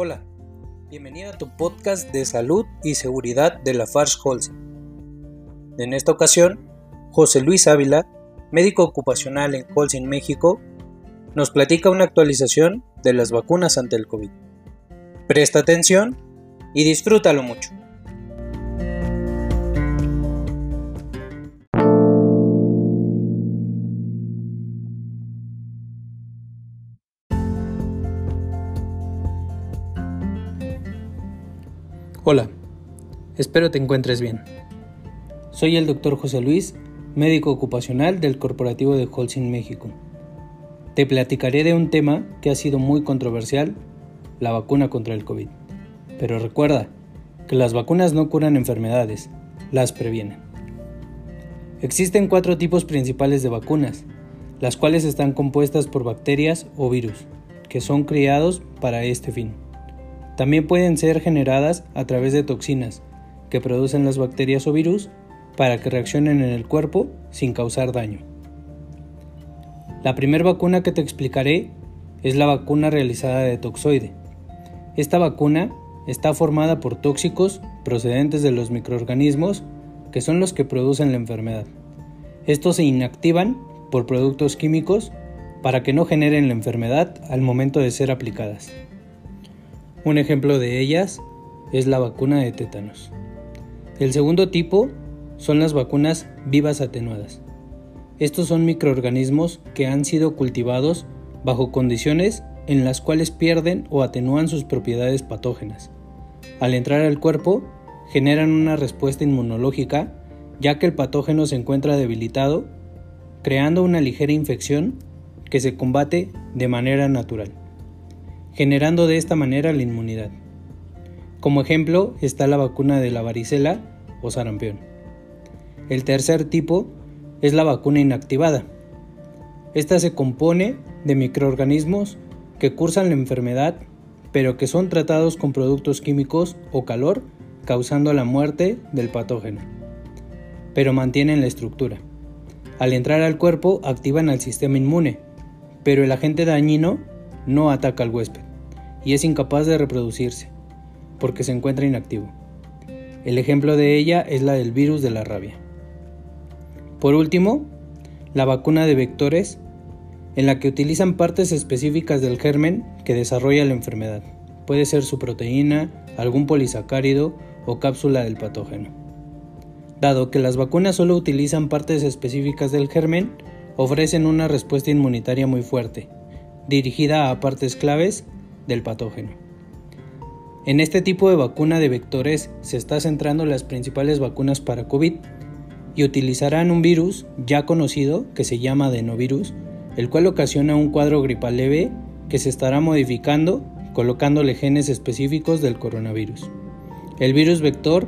Hola, bienvenido a tu podcast de salud y seguridad de la Fars Holcim. En esta ocasión, José Luis Ávila, médico ocupacional en Holcim México, nos platica una actualización de las vacunas ante el COVID. Presta atención y disfrútalo mucho. Hola, espero te encuentres bien. Soy el doctor José Luis, médico ocupacional del Corporativo de Holcim México. Te platicaré de un tema que ha sido muy controversial, la vacuna contra el COVID. Pero recuerda que las vacunas no curan enfermedades, las previenen. Existen cuatro tipos principales de vacunas, las cuales están compuestas por bacterias o virus, que son criados para este fin. También pueden ser generadas a través de toxinas, que producen las bacterias o virus para que reaccionen en el cuerpo sin causar daño. La primera vacuna que te explicaré es la vacuna realizada de toxoide. Esta vacuna está formada por tóxicos procedentes de los microorganismos que son los que producen la enfermedad. Estos se inactivan por productos químicos para que no generen la enfermedad al momento de ser aplicadas. Un ejemplo de ellas es la vacuna de tétanos. El segundo tipo son las vacunas vivas atenuadas. Estos son microorganismos que han sido cultivados bajo condiciones en las cuales pierden o atenúan sus propiedades patógenas. Al entrar al cuerpo, generan una respuesta inmunológica ya que el patógeno se encuentra debilitado, creando una ligera infección que se combate de manera natural, generando de esta manera la inmunidad. Como ejemplo está la vacuna de la varicela o sarampión. El tercer tipo es la vacuna inactivada. Esta se compone de microorganismos que cursan la enfermedad, pero que son tratados con productos químicos o calor, causando la muerte del patógeno, pero mantienen la estructura. Al entrar al cuerpo activan al sistema inmune, pero el agente dañino no ataca al huésped y es incapaz de reproducirse, porque se encuentra inactivo. El ejemplo de ella es la del virus de la rabia. Por último, la vacuna de vectores, en la que utilizan partes específicas del germen que desarrolla la enfermedad. Puede ser su proteína, algún polisacárido o cápsula del patógeno. Dado que las vacunas solo utilizan partes específicas del germen, ofrecen una respuesta inmunitaria muy fuerte, dirigida a partes claves del patógeno. En este tipo de vacuna de vectores se está centrando las principales vacunas para COVID, y utilizarán un virus ya conocido que se llama adenovirus, el cual ocasiona un cuadro gripal leve que se estará modificando colocándole genes específicos del coronavirus. El virus vector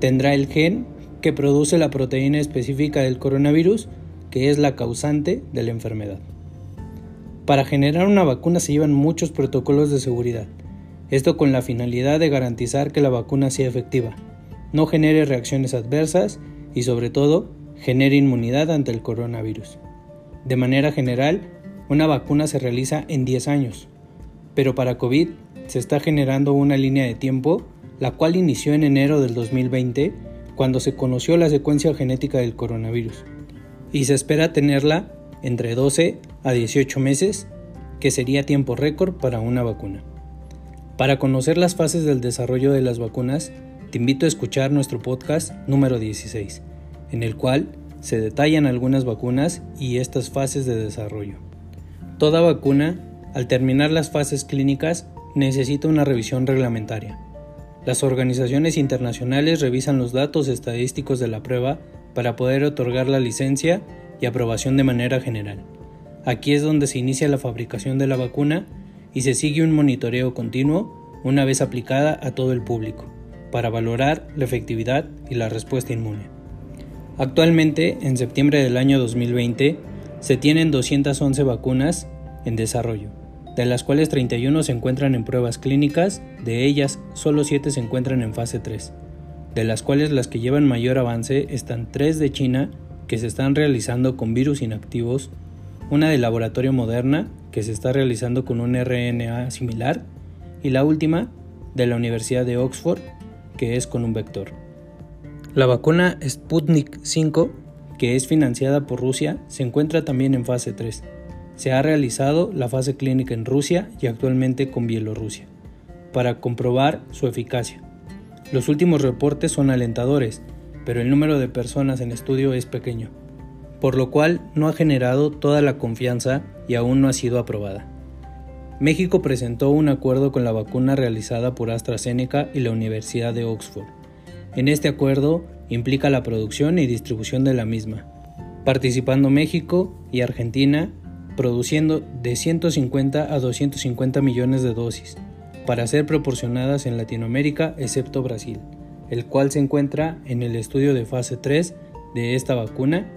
tendrá el gen que produce la proteína específica del coronavirus, que es la causante de la enfermedad. Para generar una vacuna se llevan muchos protocolos de seguridad, esto con la finalidad de garantizar que la vacuna sea efectiva, no genere reacciones adversas y sobre todo genere inmunidad ante el coronavirus. De manera general, una vacuna se realiza en 10 años, pero para COVID se está generando una línea de tiempo la cual inició en enero del 2020 cuando se conoció la secuencia genética del coronavirus y se espera tenerla entre 12 a 18 meses, que sería tiempo récord para una vacuna. Para conocer las fases del desarrollo de las vacunas, te invito a escuchar nuestro podcast número 16, en el cual se detallan algunas vacunas y estas fases de desarrollo. Toda vacuna, al terminar las fases clínicas, necesita una revisión reglamentaria. Las organizaciones internacionales revisan los datos estadísticos de la prueba para poder otorgar la licencia y aprobación de manera general. Aquí es donde se inicia la fabricación de la vacuna y se sigue un monitoreo continuo una vez aplicada a todo el público para valorar la efectividad y la respuesta inmune. Actualmente, en septiembre del año 2020, se tienen 211 vacunas en desarrollo, de las cuales 31 se encuentran en pruebas clínicas, de ellas solo 7 se encuentran en fase 3, de las cuales las que llevan mayor avance están 3 de China, que se están realizando con virus inactivos, una de laboratorio Moderna, que se está realizando con un RNA similar, y la última de la Universidad de Oxford, que es con un vector. La vacuna Sputnik 5, que es financiada por Rusia, se encuentra también en fase 3. Se ha realizado la fase clínica en Rusia y actualmente con Bielorrusia, para comprobar su eficacia. Los últimos reportes son alentadores, pero el número de personas en estudio es pequeño, por lo cual no ha generado toda la confianza y aún no ha sido aprobada. México presentó un acuerdo con la vacuna realizada por AstraZeneca y la Universidad de Oxford. En este acuerdo implica la producción y distribución de la misma, participando México y Argentina produciendo de 150 a 250 millones de dosis, para ser proporcionadas en Latinoamérica excepto Brasil, el cual se encuentra en el estudio de fase 3 de esta vacuna,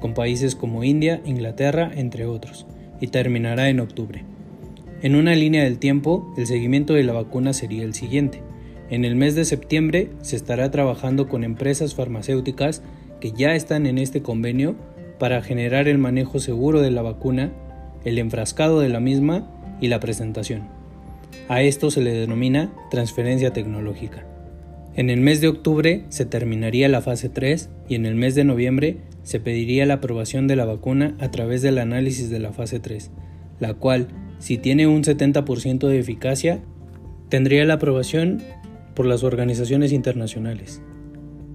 con países como India, Inglaterra, entre otros, y terminará en octubre. En una línea del tiempo, el seguimiento de la vacuna sería el siguiente. En el mes de septiembre se estará trabajando con empresas farmacéuticas que ya están en este convenio para generar el manejo seguro de la vacuna, el enfrascado de la misma y la presentación. A esto se le denomina transferencia tecnológica. En el mes de octubre se terminaría la fase 3 y en el mes de noviembre se pediría la aprobación de la vacuna a través del análisis de la fase 3, la cual si tiene un 70% de eficacia, tendría la aprobación por las organizaciones internacionales.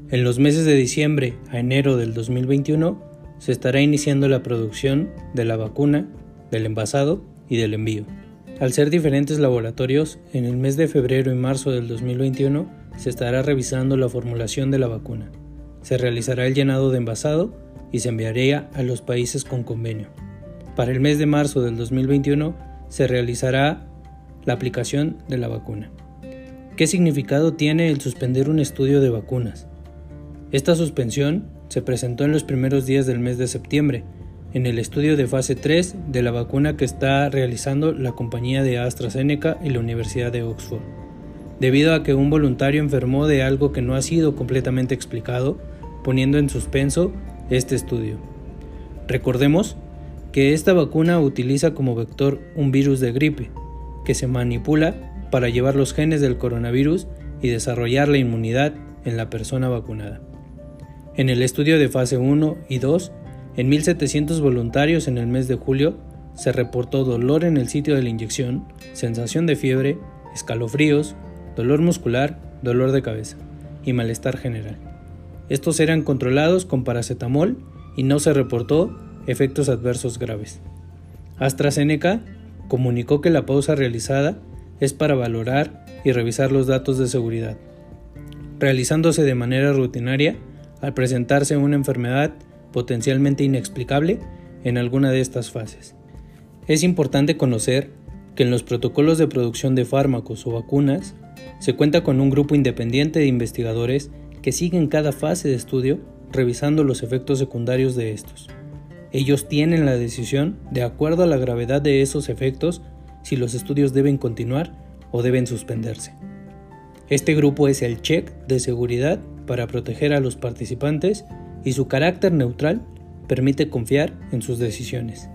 En los meses de diciembre a enero del 2021 se estará iniciando la producción de la vacuna, del envasado y del envío. Al ser diferentes laboratorios, en el mes de febrero y marzo del 2021 se estará revisando la formulación de la vacuna. Se realizará el llenado de envasado y se enviaría a los países con convenio. Para el mes de marzo del 2021 se realizará la aplicación de la vacuna. ¿Qué significado tiene el suspender un estudio de vacunas? Esta suspensión se presentó en los primeros días del mes de septiembre, en el estudio de fase 3 de la vacuna que está realizando la compañía de AstraZeneca y la Universidad de Oxford, debido a que un voluntario enfermó de algo que no ha sido completamente explicado, poniendo en suspenso este estudio. Recordemos que esta vacuna utiliza como vector un virus de gripe, que se manipula para llevar los genes del coronavirus y desarrollar la inmunidad en la persona vacunada. En el estudio de fase 1 y 2, en 1.700 voluntarios en el mes de julio, se reportó dolor en el sitio de la inyección, sensación de fiebre, escalofríos, dolor muscular, dolor de cabeza y malestar general. Estos eran controlados con paracetamol y no se reportó efectos adversos graves. AstraZeneca comunicó que la pausa realizada es para valorar y revisar los datos de seguridad, realizándose de manera rutinaria al presentarse una enfermedad potencialmente inexplicable en alguna de estas fases. Es importante conocer que en los protocolos de producción de fármacos o vacunas se cuenta con un grupo independiente de investigadores que siguen cada fase de estudio revisando los efectos secundarios de estos. Ellos tienen la decisión, de acuerdo a la gravedad de esos efectos, si los estudios deben continuar o deben suspenderse. Este grupo es el check de seguridad para proteger a los participantes y su carácter neutral permite confiar en sus decisiones.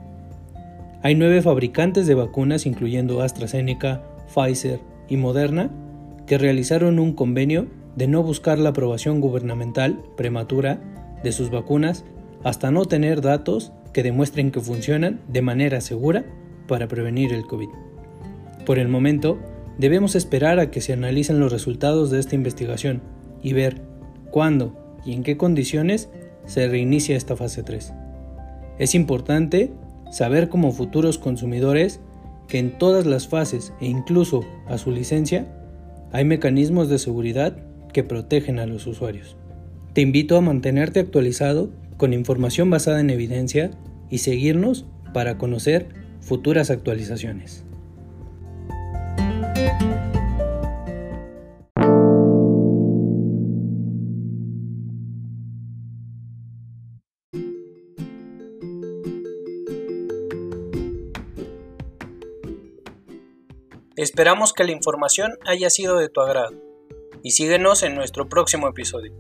Hay nueve fabricantes de vacunas, incluyendo AstraZeneca, Pfizer y Moderna, que realizaron un convenio de no buscar la aprobación gubernamental prematura de sus vacunas hasta no tener datos que demuestren que funcionan de manera segura para prevenir el COVID. Por el momento, debemos esperar a que se analicen los resultados de esta investigación y ver cuándo y en qué condiciones se reinicia esta fase 3. Es importante saber como futuros consumidores que en todas las fases e incluso a su licencia hay mecanismos de seguridad que protegen a los usuarios. Te invito a mantenerte actualizado con información basada en evidencia y seguirnos para conocer futuras actualizaciones. Esperamos que la información haya sido de tu agrado y síguenos en nuestro próximo episodio.